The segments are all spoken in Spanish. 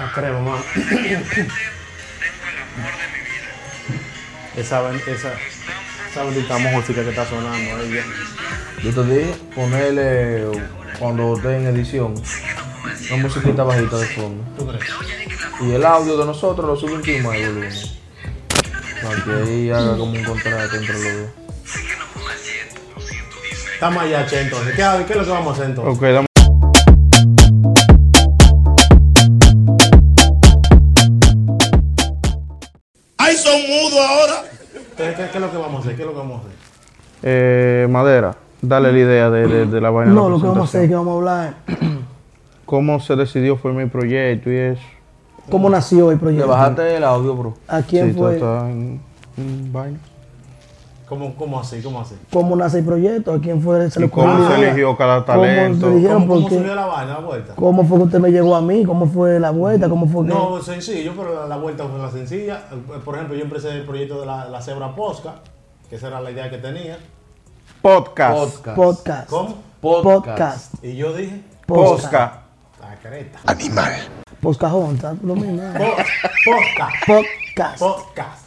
La crema, mano. esa, esa, esa bendita música que está sonando ahí ya. Yo te dije ponerle cuando esté en edición una musiquita bajita de fondo. ¿Tú crees? Y el audio de nosotros lo sube un chin más de volumen. Para que ahí haga como un contrato entre los dos. Estamos allá, che, entonces. ¿Qué, ¿Qué es lo que vamos a hacer entonces? Son mudos ahora! Entonces, ¿qué, qué es lo que vamos a hacer? ¿Qué es lo que vamos a hacer? Eh, Madera, dale la idea de, de- de la vaina. de la No, lo que vamos a hacer es que vamos a hablar ¿Cómo se decidió formar mi proyecto y eso? cómo nació el Le proyecto. bajaste el audio, bro. ¿A quién Sí, fue? está en- en vaina. ¿Cómo, cómo así? ¿Cómo así? ¿Cómo nace el proyecto? ¿A quién fue? Se ¿Y cómo se eligió cada ¿Cómo talento? ¿Cómo, cómo surgió la vaina, la vuelta? ¿Cómo fue que usted me llegó a mí? ¿Cómo fue la vuelta? ¿Cómo fue que...? No, sencillo, pero la, la vuelta fue la sencilla. Por ejemplo, yo empecé el proyecto de la, la cebra posca, que esa era la idea que tenía. Podcast. Podcast. Podcast. ¿Cómo? Podcast. Y yo dije, Podcast. Podcast. la creta. Podcajón, ¿está? Lo mismo. Po- Podcast. Podcast. Podcast.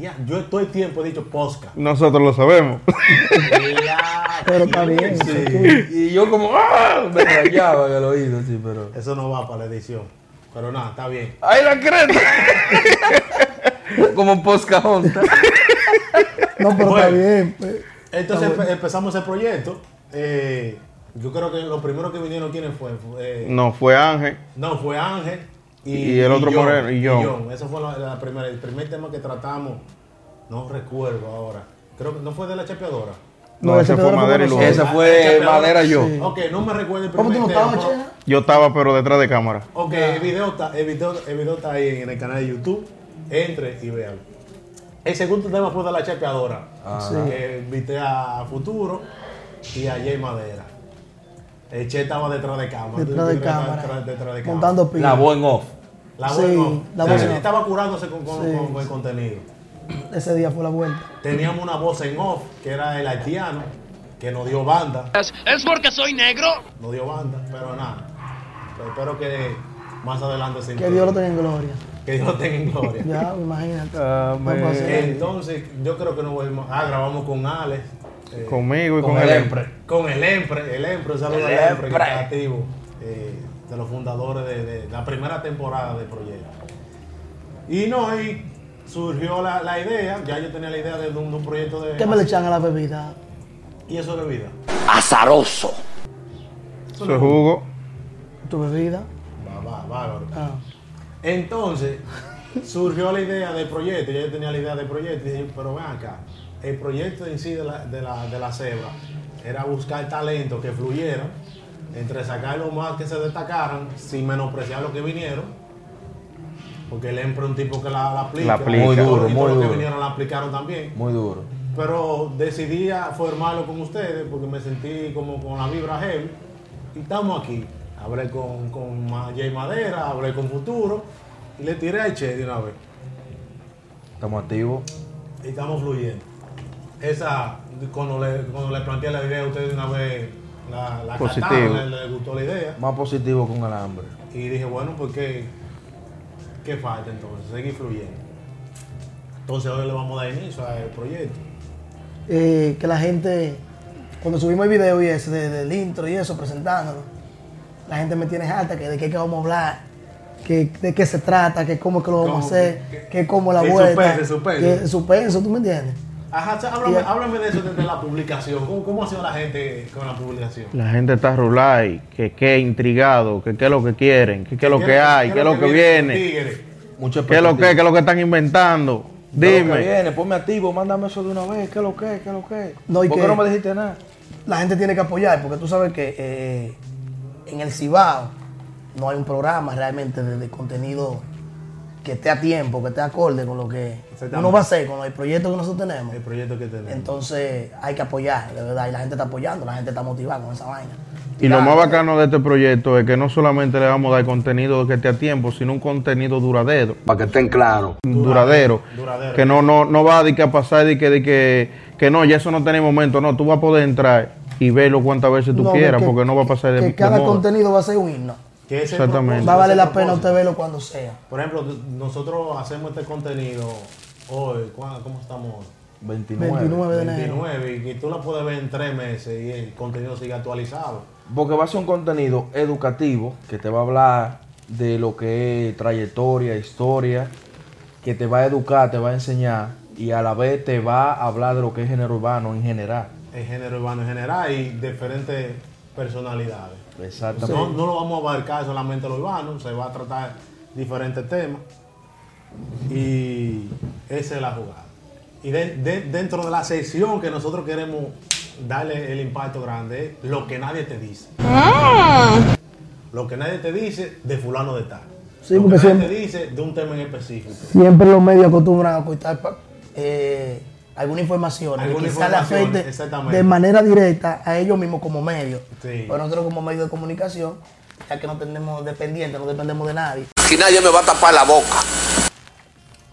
Ya, yo todo el tiempo he dicho podcast. Nosotros lo sabemos. Pero está bien. Sí. Y yo como, ¡ah! Me rayaba en el oído, sí, pero... Eso no va para la edición. Pero nada, está bien. ¡Ay, la creta! Como poscajón. No, pero está bien. Entonces empe- empezamos el proyecto. Eh, yo creo que los primeros que vinieron, ¿quiénes fue? Fue, eh, No, fue Ángel. No, fue Ángel. Y, Y el otro John, moreno, y John. Ese fue la, la primera, el primer tema que tratamos. No recuerdo ahora. Creo que no fue de la chapeadora. No, ese fue Pedro Madera y. Esa Ah, fue. Madera yo. Sí. Ok, no me recuerdo el ¿Cómo primer tú no tema. estabas? Yo estaba, pero detrás de cámara. Ok, el video, está, el, video, el video está ahí en el canal de YouTube. Entre y véalo. El segundo tema fue de la chapeadora. Sí. Que invité a Futuro y a Jay Madera. El Che estaba detrás de cámara. Detrás de Detrás- cámara. detrás- detrás de cámara. Montando pilas. La voz en off. La Sí, voz no. la no. Estaba curándose con, con- Sí. con- con el contenido. Ese día fue la vuelta. Teníamos una voz en off, que era el haitiano, que nos dio banda. ¿Es porque soy negro? Nos dio banda, pero nada. Pero espero que más adelante se Que. Dios lo tenga en gloria. Que Dios lo tenga en gloria. Ya, imagínate. Amén. Entonces, yo creo que nos volvimos. Ah, grabamos con Alex. eh, Conmigo y con, Con el el Empre. Con el Empre, el Empre, un saludo El al Empre, que está activo, eh, de los fundadores de, de la primera temporada del proyecto. Y no, ahí surgió la, la idea, ya yo tenía la idea de un, de un proyecto de... ¿Qué me le echan a la bebida? Y eso es bebida. Azaroso. Eso Su no- jugo. ¿Tu bebida? Va, va, bárbaro. Ah. Entonces, surgió la idea del proyecto, ya yo tenía la idea del proyecto, y dije, pero ven acá, el proyecto en sí de la, de la, de la cebra era buscar talento que fluyeran, entre sacar los más que se destacaran, sin menospreciar los que vinieron, porque él es un tipo que la, la aplica, La aplica. Muy duro, y muy los que vinieron la aplicaron también. Muy duro. Pero decidí a formarlo con ustedes porque me sentí como con la vibra heavy. Y estamos aquí. Hablé con, con Jay Madera, hablé con Futuro y le tiré al Che de una vez. Estamos activos. Y estamos fluyendo. Esa, cuando le, cuando le planteé la idea a ustedes de una vez, la, la Positivo. cataron, le, le gustó la idea. Más positivo con el hambre. Y dije, bueno, pues qué, qué falta entonces, seguir fluyendo. Entonces hoy le vamos a dar inicio al proyecto. Eh, que la gente, cuando subimos el video y ese de- del intro y eso, presentándolo, la gente me tiene harta que de qué, que vamos a hablar, que, de qué se trata, que cómo es que lo vamos a hacer, que- que cómo la que vuelta. suspense, suspense. que suspenso, ¿tú me entiendes? Ajá, o sea, háblame, Y- háblame de eso desde la publicación. ¿Cómo, ¿Cómo ha sido la gente con la publicación? La gente está rulay, que qué intrigado, que qué es lo que quieren, que qué es lo que ¿Qué- hay, qué es lo que viene, qué es lo que, qué es lo que están inventando. ¿Qué es lo que Dime. viene, ponme activo, mándame eso de una vez. ¿Qué es lo que? ¿Qué es lo que? No, y ¿Por que- qué no me dijiste nada? La gente tiene que apoyar, porque tú sabes que eh, en el Cibao no hay un programa realmente de, de contenido que esté a tiempo, que esté acorde con lo que. Uno va a hacer, con el proyecto que nosotros tenemos. El proyecto que tenemos. Entonces hay que apoyar, de verdad, y la gente está apoyando, la gente está motivada con esa vaina. Y lo más bacano de este proyecto es que no solamente le vamos a dar contenido que esté a tiempo, sino un contenido duradero. Para que estén claros. Duradero. Duradero. Que no, no, no va a, de que a pasar de que, de que, que no, ya eso no tiene momento. No, tú vas a poder entrar y verlo cuantas veces tú No, quieras, que- porque no va a pasar de, Que de cada moda. contenido va a ser un himno. que Exactamente. Va a valer la pena usted verlo cuando sea. Por ejemplo, nosotros hacemos este contenido hoy, ¿cuándo- ¿cómo estamos hoy? 29. 29 de enero. 29 y que tú la puedes ver en tres meses y el contenido sigue actualizado. Porque va a ser un contenido educativo que te va a hablar de lo que es trayectoria, historia, que te va a educar, te va a enseñar y a la vez te va a hablar de lo que es género urbano en general. El género urbano en general y diferentes personalidades. Exactamente. No, no lo vamos a abarcar solamente lo urbano, se va a tratar diferentes temas y esa es la jugada. Y de- de- dentro de la sesión que nosotros queremos darle el impacto grande es lo que nadie te dice. Lo que nadie te dice de fulano de tal. Sí, lo que nadie siempre- te dice de un tema en específico. Siempre los medios acostumbran a ocultar pa- eh, alguna información que Alguna quizás le información, afecte de manera directa a ellos mismos como medios. Sí. Pero nosotros como medio de comunicación, ya que no tenemos dependientes, no dependemos de nadie, Aquí nadie me va a tapar la boca.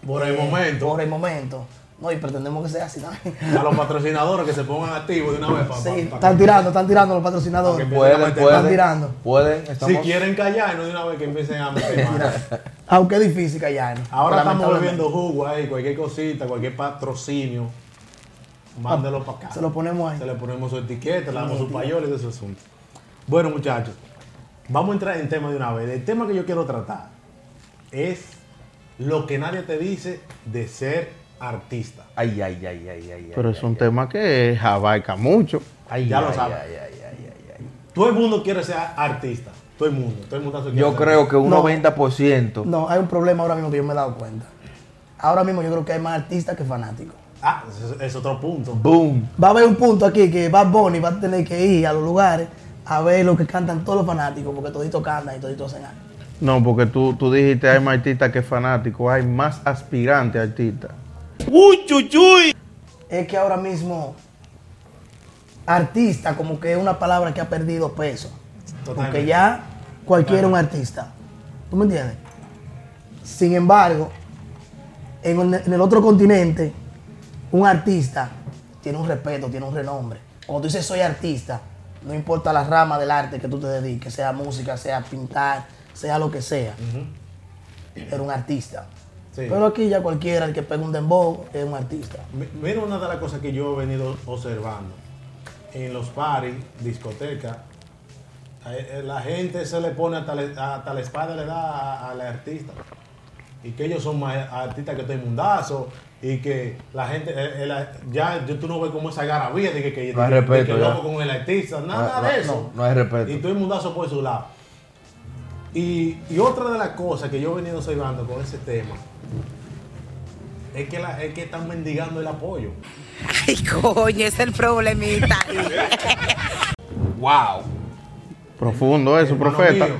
Por el momento, por el momento, no, y pretendemos que sea así también. a los patrocinadores que se pongan activos de una vez para Sí, están tirando, están tirando los patrocinadores. Que Pueden, Están pueden, tirando. pueden, Si quieren callarnos de una vez que empiecen a meter. Aunque es difícil callarnos. Ahora estamos bebiendo jugo ahí, cualquier cosita, cualquier patrocinio. Mándelo para acá. Se lo ponemos ahí. Se le ponemos su etiqueta, le damos su payola y de su asunto. Bueno, muchachos, vamos a entrar en tema de una vez. El tema que yo quiero tratar es lo que nadie te dice de ser artista. Ay, ay, ay, ay, ay. Pero ay, es un tema que abarca mucho. ay, ya ay, lo sabe. ay, ay, ay, ay, ay. Todo el mundo quiere ser artista. Todo el mundo. Todo el mundo quiere Yo ser creo que un No. 90%. No, hay un problema ahora mismo que yo me he dado cuenta. Ahora mismo yo creo que hay más artistas que fanáticos. Ah, es, es otro punto. Boom. Va a haber un punto aquí que Bad Bunny va a tener que ir a los lugares a ver lo que cantan todos los fanáticos, porque toditos cantan y toditos hacen algo. No, porque tú, tú dijiste hay más artistas que fanáticos, hay más aspirantes artistas. Es que ahora mismo artista como que es una palabra que ha perdido peso. Totalmente. Porque ya cualquiera es un artista. ¿Tú me entiendes? Sin embargo, en, el- en el otro continente, un artista tiene un respeto, tiene un renombre. Cuando tú dices soy artista, no importa la rama del arte que tú te dediques, sea música, sea pintar, sea lo que sea, eres un artista. Sí. Pero aquí ya cualquiera, el que pega un dembow, es un artista. Mi- Mira una de las cosas que yo he venido observando. En los paris, discotecas, a- eh, la gente se le pone hasta, le- hasta la espada le da a- al artista. Y que ellos son más artistas que todo el mundazo. Y que la gente, eh, el- ya yo- tú no ves como esa garabía de que, que, No hay de que- respeto, de que loco con el artista. Nada No, de no, eso. no, no hay respeto. Y todo el mundazo por su lado. Y, y otra de las cosas que yo he venido observando con ese tema es que, la, es que están mendigando el apoyo. Ay, coño, es el problemita. Wow. Profundo eso, Hermano profeta. mío,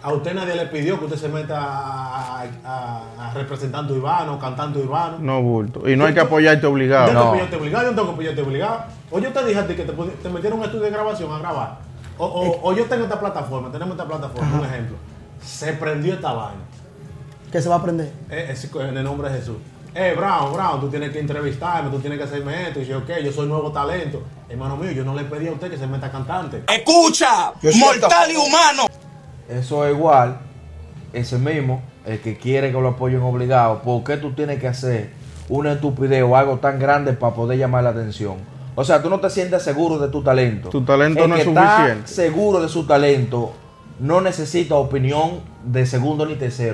a usted nadie le pidió que usted se meta a, a- a representando urbano, cantando urbano. No, bulto. Y no hay que apoyarte obligado. no No. te apoyarte obligado, yo no tengo que apoyarte obligado. O yo te dije a ti que te, te metieron un estudio de grabación a grabar. O, o- o yo tengo esta plataforma, tenemos esta plataforma, un ejemplo. Se prendió esta vaina. Que se va a aprender. Eh, es en el nombre de Jesús. Eh, Brown, Brown, tú tienes que entrevistarme, tú tienes que hacerme esto. Y yo, ok, yo soy nuevo talento. Hermano mío, yo no le pedí a usted que se meta cantante. Escucha, mortal y humano. Eso es igual, ese mismo, el que quiere que lo apoyen obligado. ¿Por qué tú tienes que hacer una estupidez o algo tan grande para poder llamar la atención? O sea, tú no te sientes seguro de tu talento. Tu talento El no que es está suficiente. seguro de su talento no necesita opinión de segundo ni tercero.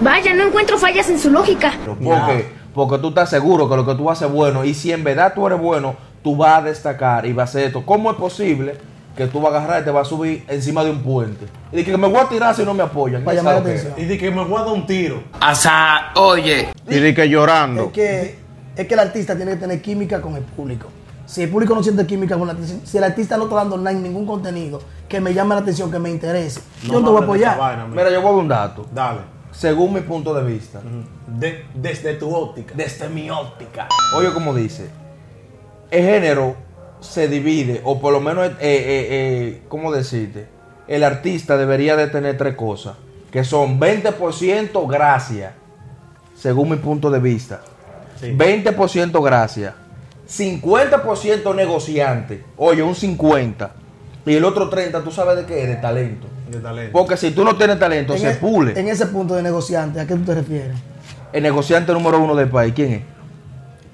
Vaya, no encuentro fallas en su lógica. Porque, porque tú estás seguro que lo que tú haces es bueno. Y si en verdad tú eres bueno, tú vas a destacar y vas a hacer esto. ¿Cómo es posible que tú vas a agarrar y te vas a subir encima de un puente? Y de que me voy a tirar si no me apoyan. Para llamar atención. Y de que me voy a dar un tiro. Asa, oye. Y de que llorando. Es que, es que el artista tiene que tener química con el público. Si el público no siente química con artista, si el artista no está dando nada, ningún contenido que me llame la atención, que me interese, yo no te voy a apoyar. vaina. Mira, yo voy a dar un dato. Dale. Según mi punto de vista, De- desde tu óptica. desde mi óptica. Oye, como dice, el género se divide, o por lo menos, eh, eh, eh, ¿cómo decirte? El artista debería de tener tres cosas, que son 20% gracia, según mi punto de vista. Sí. 20% gracia, 50% negociante, oye, un 50, y el otro 30, ¿tú sabes de qué? De talento. De talento. Porque si tú no tienes talento, En se e- pule. En ese punto de negociante, ¿a qué tú te refieres? El negociante número uno del país, ¿quién es?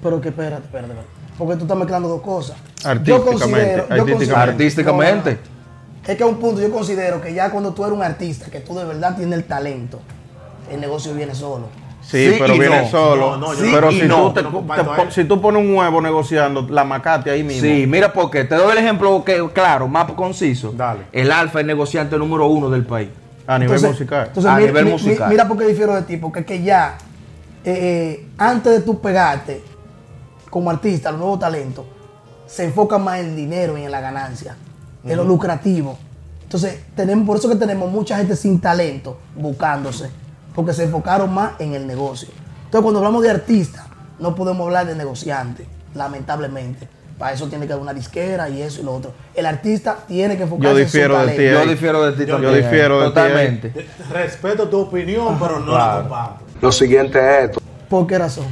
Pero que espérate, espérate, espérate. Porque tú estás mezclando dos cosas. Artísticamente, artísticamente. Artísticamente. No, no, no. Es que a un punto yo considero que ya cuando tú eres un artista, que tú de verdad tienes el talento, el negocio viene solo. Sí, Sí pero viene no. solo. No, no, yo Sí pero si, no. tú te- te si pones un huevo negociando, la macate ahí mismo. Sí, mira porque te doy el ejemplo que claro, más conciso. Dale. El Alfa es negociante número uno del país. A nivel Entonces- musical. Entonces, A mi- nivel musical. mira por qué difiero de ti, porque es que ya, eh, eh, antes de tú pegarte como artista, los nuevos talentos, se enfoca más en el dinero y en la ganancia, en lo lucrativo. Entonces, tenemos, por eso que tenemos mucha gente sin talento buscándose, porque se enfocaron más en el negocio. Entonces, cuando hablamos de artista, no podemos hablar de negociante, lamentablemente. Para eso tiene que haber una disquera y eso y lo otro. El artista tiene que enfocarse Yo en su difiero de Yo difiero de ti Yo también. difiero de ti, Totalmente. Respeto tu opinión, pero no la Claro. comparto. Lo siguiente es esto. ¿Por qué razón?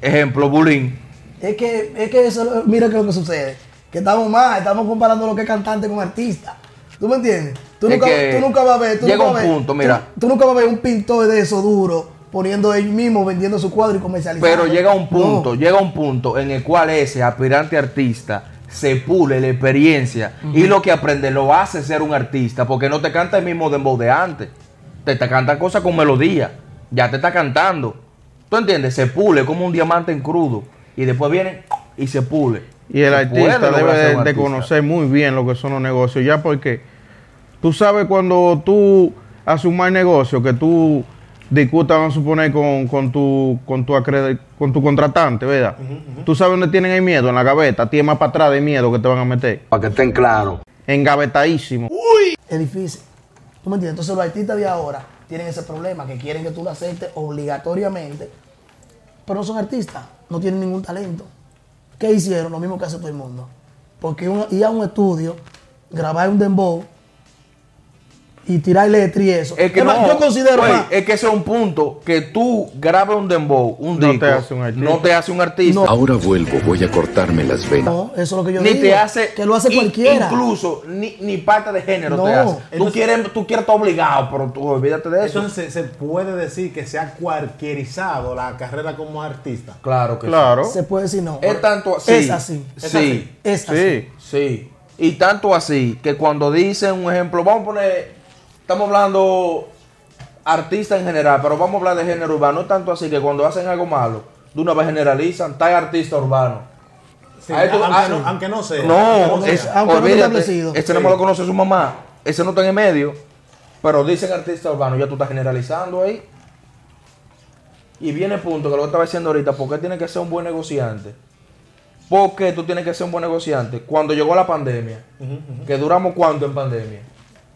Ejemplo, Bulín. Es que, es que eso, mira qué es lo que sucede. Que estamos mal, estamos comparando lo que es cantante con artista. ¿Tú me entiendes? Tú, nunca, que tú nunca vas a ver. Tú llega nunca un punto, mira. Tú, nunca vas a ver un pintor de eso duro poniendo él mismo, vendiendo su cuadro y comercializando. Pero llega un No. punto, llega un punto en el cual ese aspirante artista se pule la experiencia y lo que aprende lo hace ser un artista, porque no te canta el mismo dembow de antes. Te, te canta cosas con melodía. Ya te está cantando. ¿Tú entiendes? Se pule como un diamante en crudo. Y después viene y se pule. Y el artista debe de, artista. conocer muy bien lo que son los negocios, ya porque tú sabes cuando tú haces un mal negocio, que tú discutas, vamos a suponer, con, con tu, con, tu acre- con tu contratante, ¿verdad? Tú sabes dónde tienen el miedo, en la gaveta, tienes más para atrás de miedo que te van a meter. Para que estén claros. Engavetadísimo. Es difícil. ¿Tú me entiendes? Entonces los artistas de ahora tienen ese problema, que quieren que tú lo aceptes obligatoriamente, pero no son artistas, no tienen ningún talento. ¿Qué hicieron? Lo mismo que hace todo el mundo. Porque un- ir a un estudio, grabar un dembow y tirar letra y eso. Es que Es más, no, yo considero más- es que ese es un punto que tú grabes un dembow, un No disco, te hace un artista. no te hace un artista. Ahora vuelvo, voy a cortarme las venas. No, eso es lo que yo ni digo. te hace que lo hace cualquiera. incluso ni, ni parte de género No. te hace tú Entonces- quieres tú quieres estar obligado pero tú olvídate de eso Entonces se, puede decir que se ha cualquierizado la carrera como artista. claro que Claro. Se puede decir no. sí es tanto así Es así. sí Es así. Sí. sí y tanto así que cuando dicen un ejemplo vamos a poner estamos hablando artista en general pero vamos a hablar de género urbano no es tanto así que cuando hacen algo malo de una vez generalizan tal artista urbano Sí, tú- aunque, ah, no, aunque no sea. No, aunque no es, sea. aunque no olvídate, establecido. Ese no me lo conoce su mamá. Ese no está en el medio. Pero dicen artista urbano, ya tú estás generalizando ahí. Y viene el punto que lo que estaba diciendo ahorita, ¿por qué tiene que ser un buen negociante? ¿Por qué tú tienes que ser un buen negociante? Cuando llegó la pandemia, que duramos cuánto en pandemia?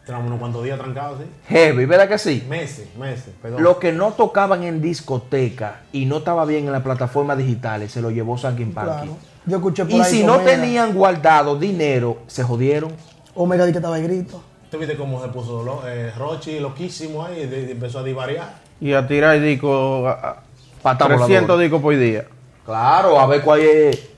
Tenemos unos cuantos días trancados, sí. Heavy, ¿verdad que sí? Meses, meses. Perdón. Lo que no tocaban en discoteca y no estaba bien en las plataformas digitales, se lo llevó Sankin Panky. Claro. Yo escuché por Y ahí si no Omega- tenían guardado dinero, se jodieron. Omega di que estaba de grito. ¿Tú viste cómo se puso lo- eh, Rochi loquísimo ahí? de- de- empezó a divariar. Y a tirar discos, a- a- Pata 300 voladora. discos por día. Claro, a ver cuál es.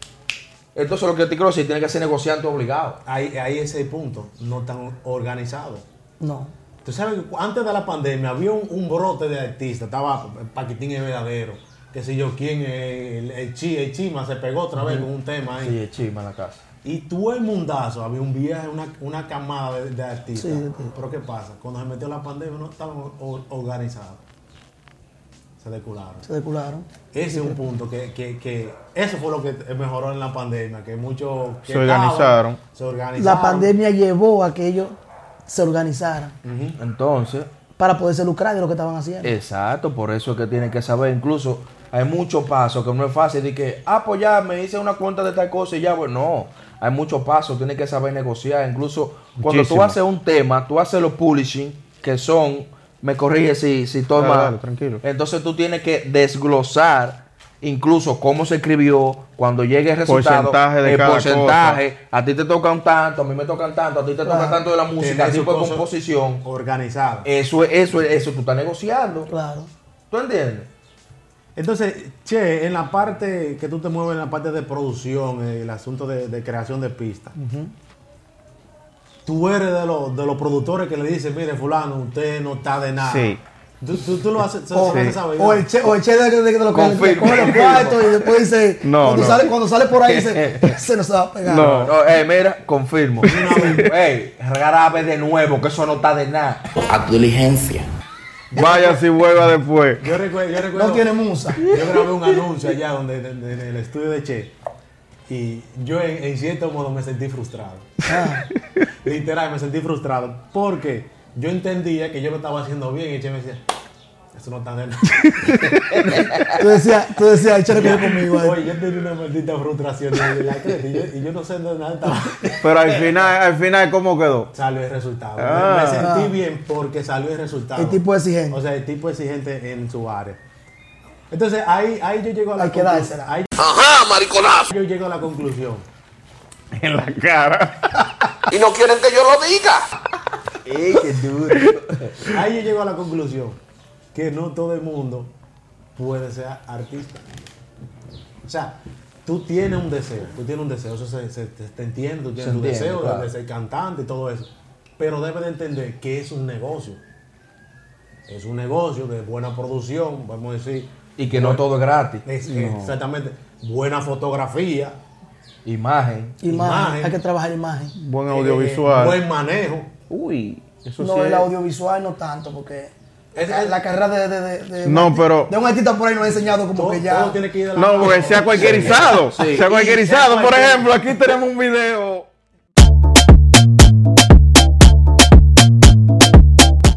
Entonces lo que te quiero decir, tiene que ser negociante obligado. Ahí, ahí ese es el punto. No tan organizado. No. Tú sabes que antes de la pandemia había un, un brote de artistas. Estaba Paquitín el verdadero. Que sé yo quién, el, el, Chi, el Chima se pegó otra vez con un tema ahí. Sí, es chima en la casa. Y tú el mundazo, había un viaje, una, una camada de, de artistas. Sí, sí. Pero ¿qué pasa? Cuando se metió la pandemia no estaban or- organizados. Se decularon. Se decularon. Ese es un punto que, que, que eso fue lo que mejoró en la pandemia, que muchos que Se organizaron. estaban, se organizaron. La pandemia llevó a que ellos se organizaran Entonces, para poderse lucrar de lo que estaban haciendo. exacto, por eso es que tienen que saber. Incluso hay muchos pasos que no es fácil de que, ah, pues ya me hice una cuenta de tal cosa y ya, pues no. Hay muchos pasos, tienes que saber negociar. Incluso cuando tú haces un tema, tú haces los publishing, que son, me corrige si, si estoy Dale, mal. dale, tranquilo. Entonces tú tienes que desglosar incluso cómo se escribió, cuando llegue el resultado, Porcentaje de el cada porcentaje, a ti te tocan tanto, a mí me tocan tanto, a ti te toca Claro. tanto de la música, su tipo de composición. organizada. Eso es, eso es, eso tú estás negociando. Claro. ¿Tú entiendes? Entonces, che, en la parte que tú te mueves en la parte de producción, el asunto de, de creación de pistas, tú eres de los, de los productores que le dicen, mire, fulano, usted no está de nada. Sí. Tú, tú, tú lo haces, O, saber, o el che, o el che de, de, de lo que le Confirmo. coge los cuartos y después dice, No, cuando, no. Sale, cuando sale por ahí dice, se va a pegar. No. No, eh, mira, confirmo. Ey, grabe de nuevo, que eso no está de nada. A tu diligencia. Vaya si vuelva después. Yo recuerdo, yo recuerdo, No tiene musa. yo grabé un anuncio allá donde, de- de- en el estudio de Che y yo en, en cierto modo me sentí frustrado. Ah, Literal, me sentí frustrado porque yo entendía que yo lo estaba haciendo bien y Che me decía, eso no está de nada. tú decías, tú decías, échale conmigo. ahí. Oye, yo tenía una maldita frustración y, la creta, y yo, y yo no sé de nada estaba. Pero al final, al final, ¿cómo quedó? Salió el resultado. Me- Ah. Me, sentí bien porque salió el resultado. El tipo exigente. O sea, el tipo exigente en su área. Entonces ahí, ahí yo llego a la Hay que conclu- dársela. Ahí Ajá, mariconazo. yo llego a la conclusión. En la cara. Y no quieren que yo lo diga. Ey, qué duro. Ahí yo llego a la conclusión que no todo el mundo puede ser artista. O sea, tú tienes un deseo, tú tienes un deseo, eso se, se- te, te entiendo, tú tienes un entiende, deseo claro. de ser cantante y todo eso. Pero debes de entender que es un negocio. Es un negocio de buena producción, vamos a decir. Y que no todo es gratis. Es- Exactamente. Buena fotografía, Imagen. Imagen, imagen. hay que trabajar imagen. Buen eh, audiovisual. buen manejo. Uy, eso No, sí. el es- audiovisual no tanto, porque Es- la, es- la carrera de, de, de, de- No, de- pero- de un artista por ahí nos ha enseñado como Todo, que ya. todo tiene que ir de la No, porque sea cualquierizado. Sí. Sea cualquierizado. Por ejemplo, aquí tenemos un video